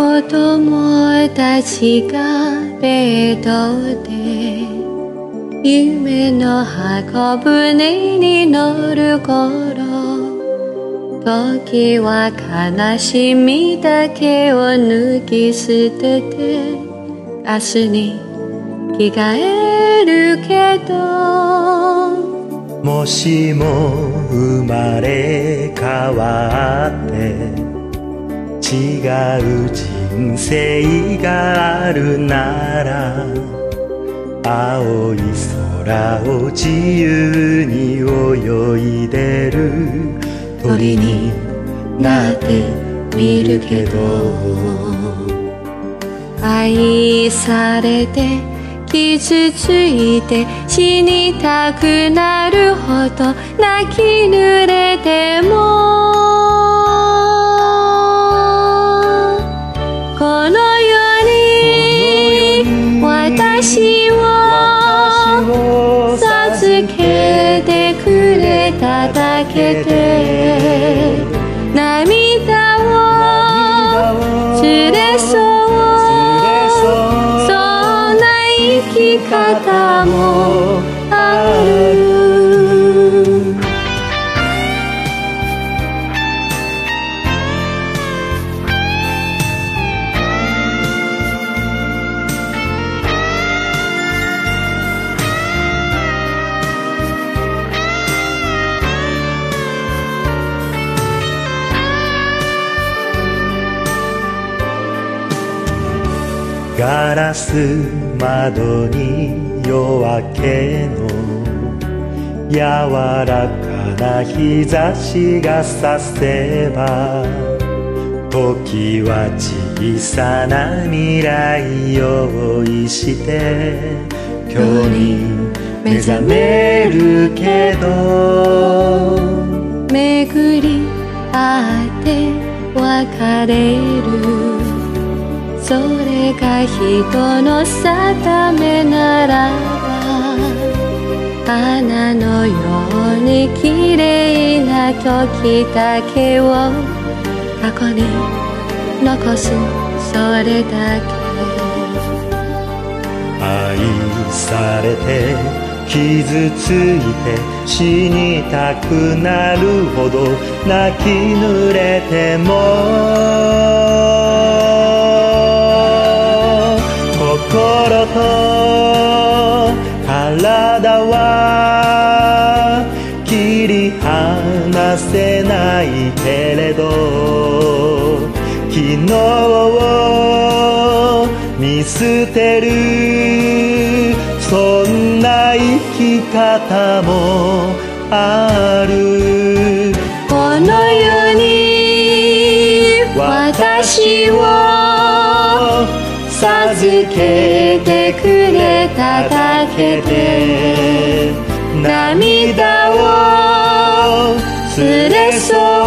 我多么。たちがベッドで夢の箱舟に乗る頃時は悲しみだけを抜き捨てて明日に着替えるけど。もしも生まれ変わって違う人生があるなら青い空を自由に泳いでる。鳥になってみるけど愛されて傷ついて死にたくなるほど泣き濡れ私を授けてくれただけで涙を連れそう。そんな生き方もガラス窓に夜明けの柔らかな日差しがさせば時は小さな未来用意して今日に目覚めるけど巡り合って別れる。それが人の定めならば花のように綺麗な時だけを過去に残すそれだけ。愛されて傷ついて死にたくなるほど泣き濡れても。心と体は切り離せないけれど昨日を見捨てるそんな生き方もある。この世に私を授けてくれただけで涙を連れ添う。